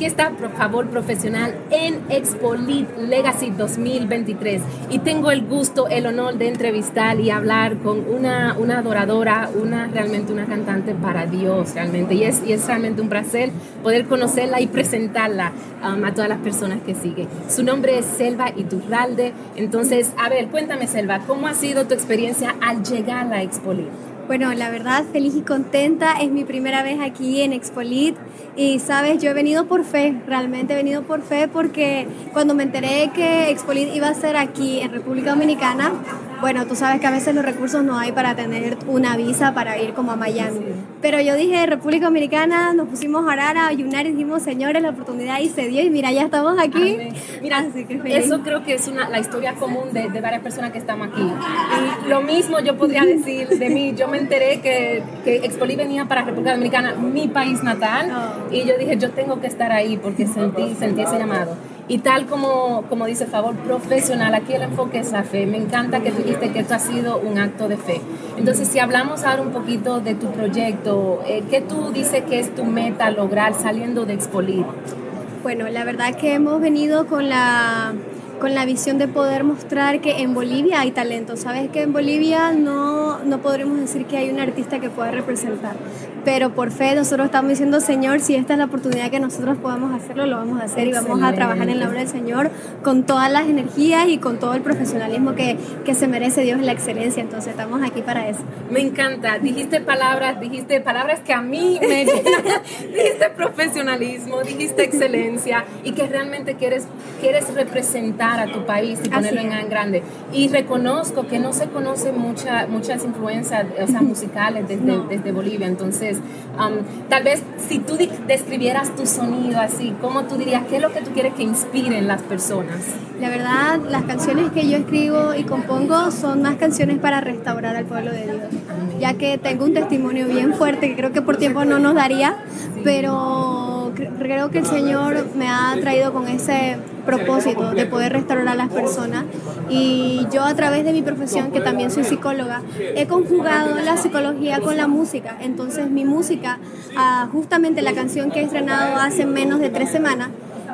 Aquí está, por favor, profesional en Expolit Legacy 2023. Y tengo el gusto, el honor de entrevistar y hablar con una, una adoradora, una realmente una cantante para Dios, realmente. Y es, y es realmente un placer poder conocerla y presentarla um, a todas las personas que siguen. Su nombre es Selva Iturralde. Entonces, a ver, cuéntame, Selva, ¿cómo ha sido tu experiencia al llegar a Expolit? Bueno, la verdad, feliz y contenta. Es mi primera vez aquí en Expolit. Y sabes, yo he venido por fe, realmente he venido por fe porque cuando me enteré que Expolit iba a ser aquí en República Dominicana, bueno, tú sabes que a veces los recursos no hay para tener una visa para ir como a Miami. Pero yo dije, República Dominicana, nos pusimos a orar, a ayunar y dijimos, señores, la oportunidad y se dio y mira, ya estamos aquí. Mira, eso creo que es una, la historia común de, de, varias personas que estamos aquí. Y lo mismo yo podría decir de mí. Yo me enteré que, que Expoli venía para República Dominicana, mi país natal, oh. y yo dije, yo tengo que estar ahí porque sentí, sentí ese llamado. Y tal como, como dice Favor, profesional, aquí el enfoque es la fe. Me encanta que tú dijiste que esto ha sido un acto de fe. Entonces, si hablamos ahora un poquito de tu proyecto, eh, ¿qué tú dices que es tu meta lograr saliendo de Expolir? Bueno, la verdad que hemos venido con la con la visión de poder mostrar que en Bolivia hay talento. Sabes que en Bolivia no, no podremos decir que hay un artista que pueda representar, pero por fe nosotros estamos diciendo, Señor, si esta es la oportunidad que nosotros podamos hacerlo, lo vamos a hacer y vamos a trabajar en la obra del Señor con todas las energías y con todo el profesionalismo que, que se merece Dios y la excelencia. Entonces estamos aquí para eso. Me encanta. Dijiste palabras, dijiste palabras que a mí me dijiste profesionalismo, dijiste excelencia y que realmente quieres, quieres representar a tu país y ponerlo en grande. Y reconozco que no se conocen mucha, muchas influencias o sea, musicales desde, desde Bolivia. Entonces, Um, tal vez si tú describieras tu sonido así, ¿cómo tú dirías qué es lo que tú quieres que inspiren las personas? La verdad, las canciones que yo escribo y compongo son más canciones para restaurar al pueblo de Dios, ya que tengo un testimonio bien fuerte que creo que por tiempo no nos daría, pero creo que el Señor me ha traído con ese propósito de poder restaurar a las personas y yo a través de mi profesión, que también soy psicóloga, he conjugado la psicología con la música. Entonces mi música, ah, justamente la canción que he estrenado hace menos de tres semanas,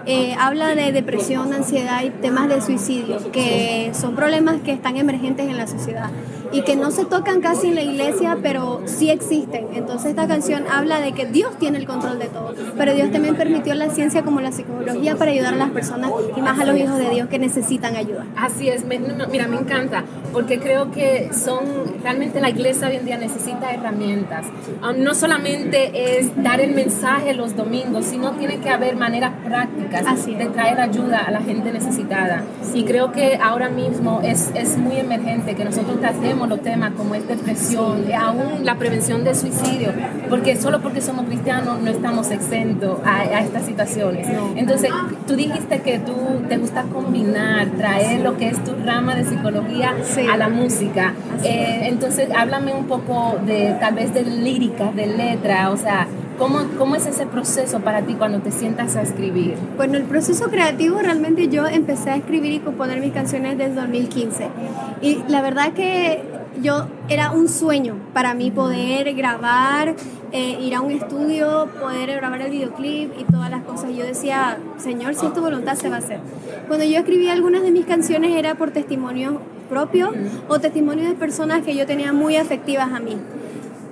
eh, habla de depresión, ansiedad y temas de suicidio, que son problemas que están emergentes en la sociedad y que no se tocan casi en la iglesia, pero sí existen. Entonces esta canción habla de que Dios tiene el control de todo, pero Dios también permitió la ciencia como la psicología para ayudar a las personas y más a los hijos de Dios que necesitan ayuda. Así es, mira, me encanta, porque creo que son, realmente la iglesia hoy en día necesita herramientas. Um, no solamente es dar el mensaje los domingos, sino tiene que haber maneras prácticas de traer ayuda a la gente necesitada. Y creo que ahora mismo es, es muy emergente que nosotros tratemos los temas como es depresión, aún la prevención de suicidio, porque solo porque somos cristianos no estamos exentos a, estas situaciones. Entonces, tú dijiste que tú te gusta combinar, traer lo que es tu rama de psicología a la música. Eh, entonces, háblame un poco de tal vez de lírica, de letra, o sea, ¿Cómo, ¿Cómo, es ese proceso para ti cuando te sientas a escribir? Bueno, el proceso creativo realmente yo empecé a escribir y componer mis canciones desde 2015. Y la verdad que yo era un sueño para mí poder grabar, eh, ir a un estudio, poder grabar el videoclip y todas las cosas. Yo decía, Señor, si es tu voluntad, se va a hacer. Cuando yo escribí algunas de mis canciones era por testimonio propio o testimonio de personas que yo tenía muy afectivas a mí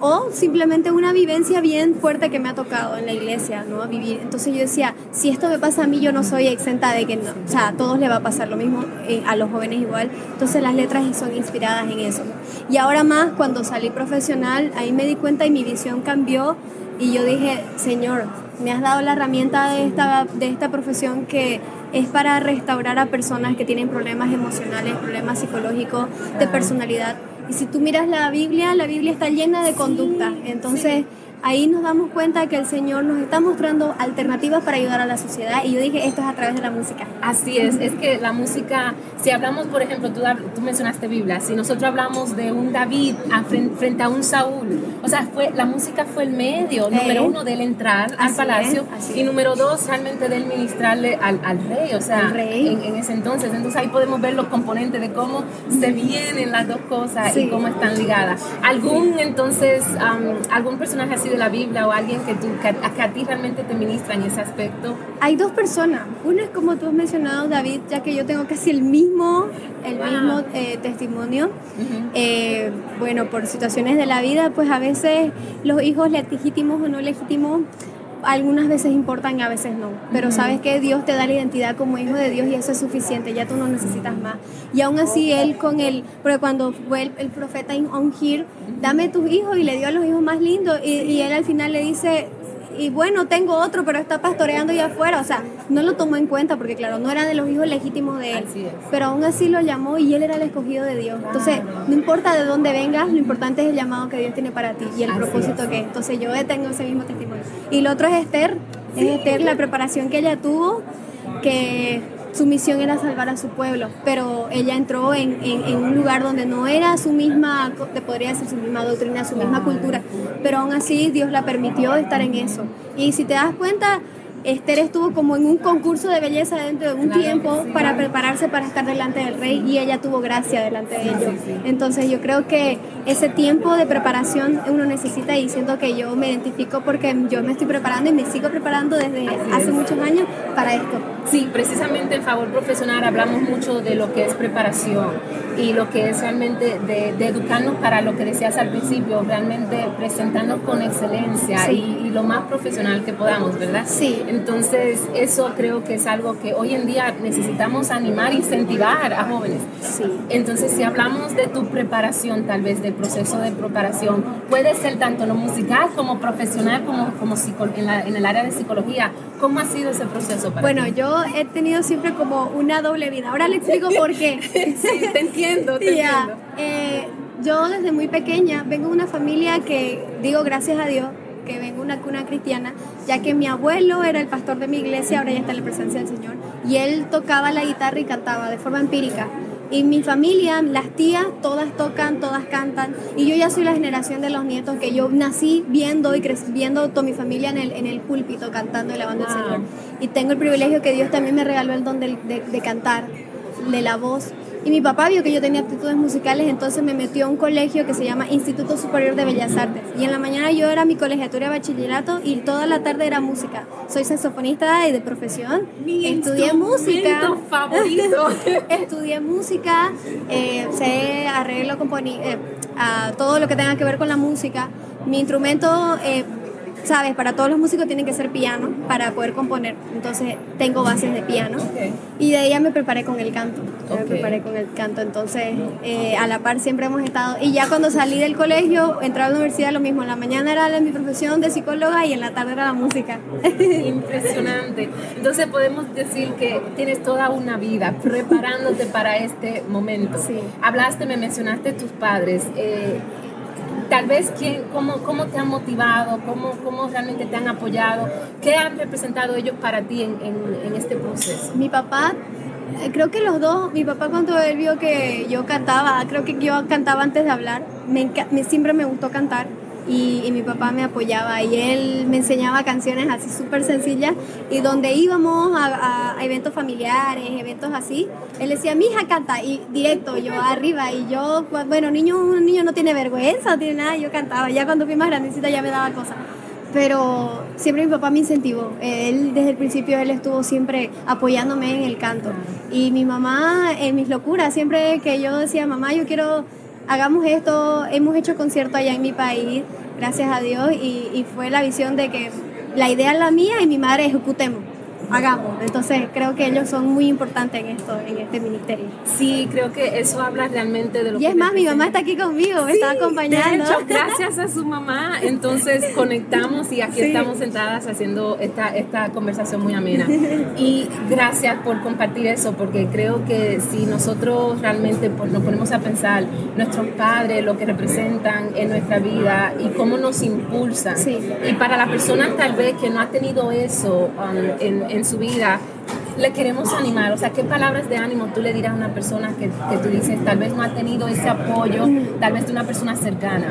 o simplemente una vivencia bien fuerte que me ha tocado en la iglesia, ¿no? Vivir. Entonces yo decía, si esto me pasa a mí, yo no soy exenta de que no, o sea, a todos le va a pasar lo mismo, eh, a los jóvenes igual. Entonces las letras son inspiradas en eso. Y ahora más, cuando salí profesional, ahí me di cuenta y mi visión cambió y yo dije, Señor, me has dado la herramienta de esta, de esta profesión que es para restaurar a personas que tienen problemas emocionales, problemas psicológicos, de personalidad y si tú miras la Biblia, la Biblia está llena de conducta. Entonces, ahí nos damos cuenta que el Señor nos está mostrando alternativas para ayudar a la sociedad y yo dije, esto es a través de la música. Así es, es que la música, si hablamos, por ejemplo, tú, tú mencionaste Biblia, si nosotros hablamos de un David frente, a un Saúl, o sea, fue, la música fue el medio, número uno, del entrar al palacio y número dos, realmente del ministrarle al, al rey, o sea, En, ese entonces. Entonces ahí podemos ver los componentes de cómo se vienen las dos cosas y cómo están ligadas. ¿Algún entonces, algún personaje ha sido de la Biblia o alguien que, tú, que, a, ti realmente te ministra en ese aspecto? Hay dos personas. Una es como tú has mencionado, David, ya que yo tengo casi el mismo, el mismo eh, testimonio. Eh, bueno, por situaciones de la vida, pues a veces los hijos legítimos o no legítimos algunas veces importan y a veces no. Pero sabes que Dios te da la identidad como hijo de Dios y eso es suficiente, ya tú no necesitas más. Y aún así él con él, porque cuando fue el, profeta ungir, dame tus hijos y le dio a los hijos más lindos y, y él al final le dice, y bueno, tengo otro, pero está pastoreando allá afuera. O sea, no lo tomó en cuenta porque, claro, no era de los hijos legítimos de él. Pero aún así lo llamó y él era el escogido de Dios. Entonces, no importa de dónde vengas, lo importante es el llamado que Dios tiene para ti y el propósito que es. Entonces, yo tengo ese mismo testimonio. Y lo otro es Esther. Es Esther, la preparación que ella tuvo, que su misión era salvar a su pueblo, pero ella entró en, en, un lugar donde no era su misma, te podría decir, su misma doctrina, su misma cultura, pero aún así Dios la permitió estar en eso. Y si te das cuenta, Esther estuvo como en un concurso de belleza dentro de un tiempo para prepararse para estar delante del rey y ella tuvo gracia delante de ellos. Entonces yo creo que ese tiempo de preparación uno necesita y siento que yo me identifico porque yo me estoy preparando y me sigo preparando desde hace muchos años para esto. Sí, precisamente en Favor Profesional hablamos mucho de lo que es preparación y lo que es realmente de, educarnos para lo que decías al principio, realmente presentarnos con excelencia y, lo más profesional que podamos, ¿verdad? Sí. Entonces, eso creo que es algo que hoy en día necesitamos animar, incentivar a jóvenes. Sí. Entonces, si hablamos de tu preparación, tal vez del proceso de preparación, puede ser tanto lo musical como profesional, como, como en, en el área de psicología. ¿Cómo ha sido ese proceso para Bueno, yo he tenido siempre como una doble vida. Ahora le explico por qué. sí, te entiendo, te entiendo. Eh, yo desde muy pequeña vengo de una familia que, digo gracias a Dios, que vengo una cuna cristiana, ya que mi abuelo era el pastor de mi iglesia, ahora ya está en la presencia del Señor, y él tocaba la guitarra y cantaba de forma empírica. Y mi familia, las tías, todas tocan, todas cantan. Y yo ya soy la generación de los nietos que yo nací viendo y viendo toda mi familia en el, en el púlpito cantando y lavando al Señor. Y tengo el privilegio que Dios también me regaló el don de, de, de cantar, de la voz. Y mi papá vio que yo tenía aptitudes musicales, entonces me metió a un colegio que se llama Instituto Superior de Bellas Artes. Y en la mañana yo era mi colegiatura de bachillerato y toda la tarde era música. Soy saxofonista y de profesión. Mi Estudié música. favorito. Estudié música, eh, sé arreglo, eh, a todo lo que tenga que ver con la música. Mi instrumento... Eh, sabes, para todos los músicos tienen que ser piano para poder componer. Entonces tengo bases de piano. Y de ya me preparé con el canto. Me preparé con el canto. Entonces, eh, a la par siempre hemos estado. Y ya cuando salí del colegio, entré a la universidad, lo mismo. En la mañana era mi profesión de psicóloga y en la tarde era la música. Impresionante. Entonces podemos decir que tienes toda una vida preparándote para este momento. Sí. Hablaste, me mencionaste tus padres. Eh, tal vez quién, cómo, cómo te han motivado, cómo, cómo realmente te han apoyado, qué han representado ellos para ti en, en, este proceso. Mi papá eh, creo que los dos, mi papá cuando él vio que yo cantaba, creo que yo cantaba antes de hablar, me, me siempre me gustó cantar y, mi papá me apoyaba y él me enseñaba canciones así súper sencillas y donde íbamos a, eventos familiares, eventos así, él decía, mi hija canta y directo, yo arriba y yo, bueno, niño, un niño no tiene vergüenza, no tiene nada, yo cantaba, ya cuando fui más grandecita ya me daba cosas. Pero siempre mi papá me incentivó. Él desde el principio él estuvo siempre apoyándome en el canto. Y mi mamá en mis locuras, siempre que yo decía, mamá, yo quiero hagamos esto, hemos hecho concierto allá en mi país, gracias a Dios, y, fue la visión de que la idea es la mía y mi madre ejecutemos hagamos. Entonces creo que ellos son muy importantes en esto, en este ministerio. Sí, creo que eso habla realmente de lo y que... Y es más, mi mamá está aquí conmigo, me está acompañando. De hecho, gracias a su mamá, entonces conectamos y aquí estamos sentadas haciendo esta, esta conversación muy amena. Y gracias por compartir eso, porque creo que si nosotros realmente nos ponemos a pensar nuestros padres, lo que representan en nuestra vida y cómo nos impulsan. Y para la persona tal vez que no ha tenido eso um, en en su vida, le queremos animar. O sea, ¿qué palabras de ánimo tú le dirás a una persona que, que tú dices tal vez no ha tenido ese apoyo, tal vez de una persona cercana?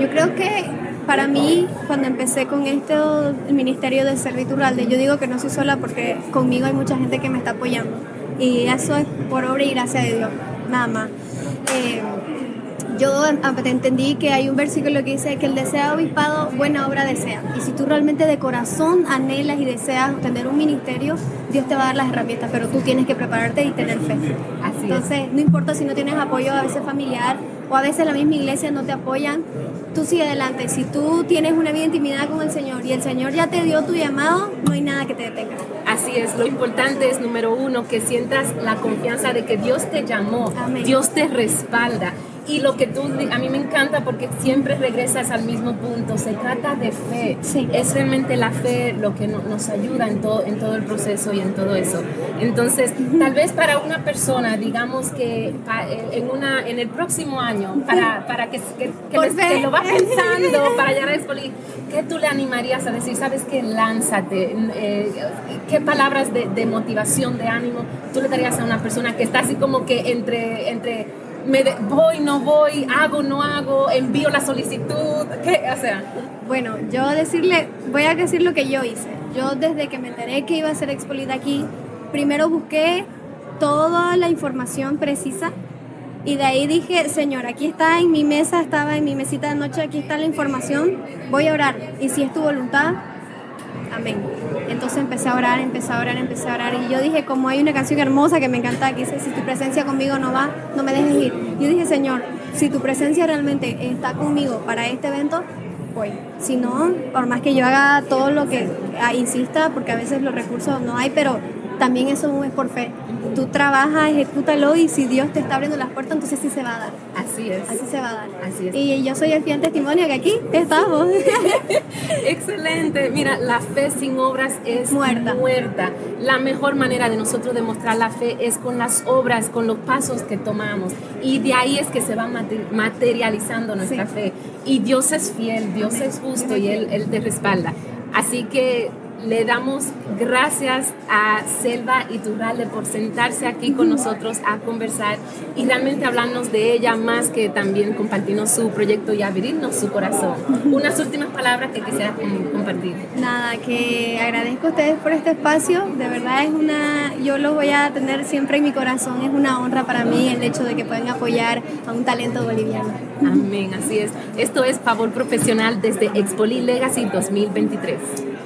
Yo creo que para mí, cuando empecé con esto, el Ministerio de Servicio yo digo que no soy sola porque conmigo hay mucha gente que me está apoyando. Y eso es por obra y gracia de Dios, nada más. Eh, yo entendí que hay un versículo que dice que el deseo obispado buena obra desea. Y si tú realmente de corazón anhelas y deseas tener un ministerio, Dios te va a dar las herramientas, pero tú tienes que prepararte y tener fe. Así Entonces, no importa si no tienes apoyo a veces familiar o a veces la misma iglesia no te apoyan, tú sigue adelante. Si tú tienes una vida intimidad con el Señor y el Señor ya te dio tu llamado, no hay nada que te detenga. Así es, lo importante es, número uno, que sientas la confianza de que Dios te llamó, Dios te respalda. Y lo que tú, a mí me encanta porque siempre regresas al mismo punto, se trata de fe. Es realmente la fe lo que nos ayuda en todo, en todo el proceso y en todo eso. Entonces, tal vez para una persona, digamos que en, una, en el próximo año, para, para que, que, lo va pensando, para llegar a Expoli, ¿qué tú le animarías a decir? ¿Sabes qué? Lánzate. Eh, ¿Qué palabras de, de motivación, de ánimo tú le darías a una persona que está así como que entre... entre me voy, no voy, hago, no hago, envío la solicitud, ¿qué? O. Bueno, yo decirle, voy a decir lo que yo hice. Yo desde que me enteré que iba a ser expolida aquí, primero busqué toda la información precisa y de ahí dije, Señor, aquí está en mi mesa, estaba en mi mesita de noche, aquí está la información, voy a orar. Y si es tu voluntad, amén. Entonces empecé a orar, empecé a orar, empecé a orar. Y yo dije, como hay una canción hermosa que me encanta, que dice, si tu presencia conmigo no va, no me dejes ir. Yo dije, Señor, si tu presencia realmente está conmigo para este evento, voy. Si no, por más que yo haga todo lo que ah, insista, porque a veces los recursos no hay, pero también eso es por fe. Tú trabajas, ejecútalo y si Dios te está abriendo las puertas, entonces sí se va a dar. Así es. Así se va a dar. Así es. Y yo soy el fiel testimonio que aquí estamos. Excelente. Mira, la fe sin obras es muerta. muerta. La mejor manera de nosotros demostrar la fe es con las obras, con los pasos que tomamos. Y de ahí es que se va materializando nuestra fe. Y Dios es fiel, Dios es justo y él, él te respalda. Así que le damos gracias a Selva Iturralde por sentarse aquí con nosotros a conversar y realmente hablarnos de ella más que también compartirnos su proyecto y abrirnos su corazón. Unas últimas palabras que quisiera compartir. Nada, que agradezco a ustedes por este espacio. De verdad es una, yo lo voy a tener siempre en mi corazón. Es una honra para mí el hecho de que puedan apoyar a un talento boliviano. Amén, así es. Esto es Favor Profesional desde Expoli Legacy 2023.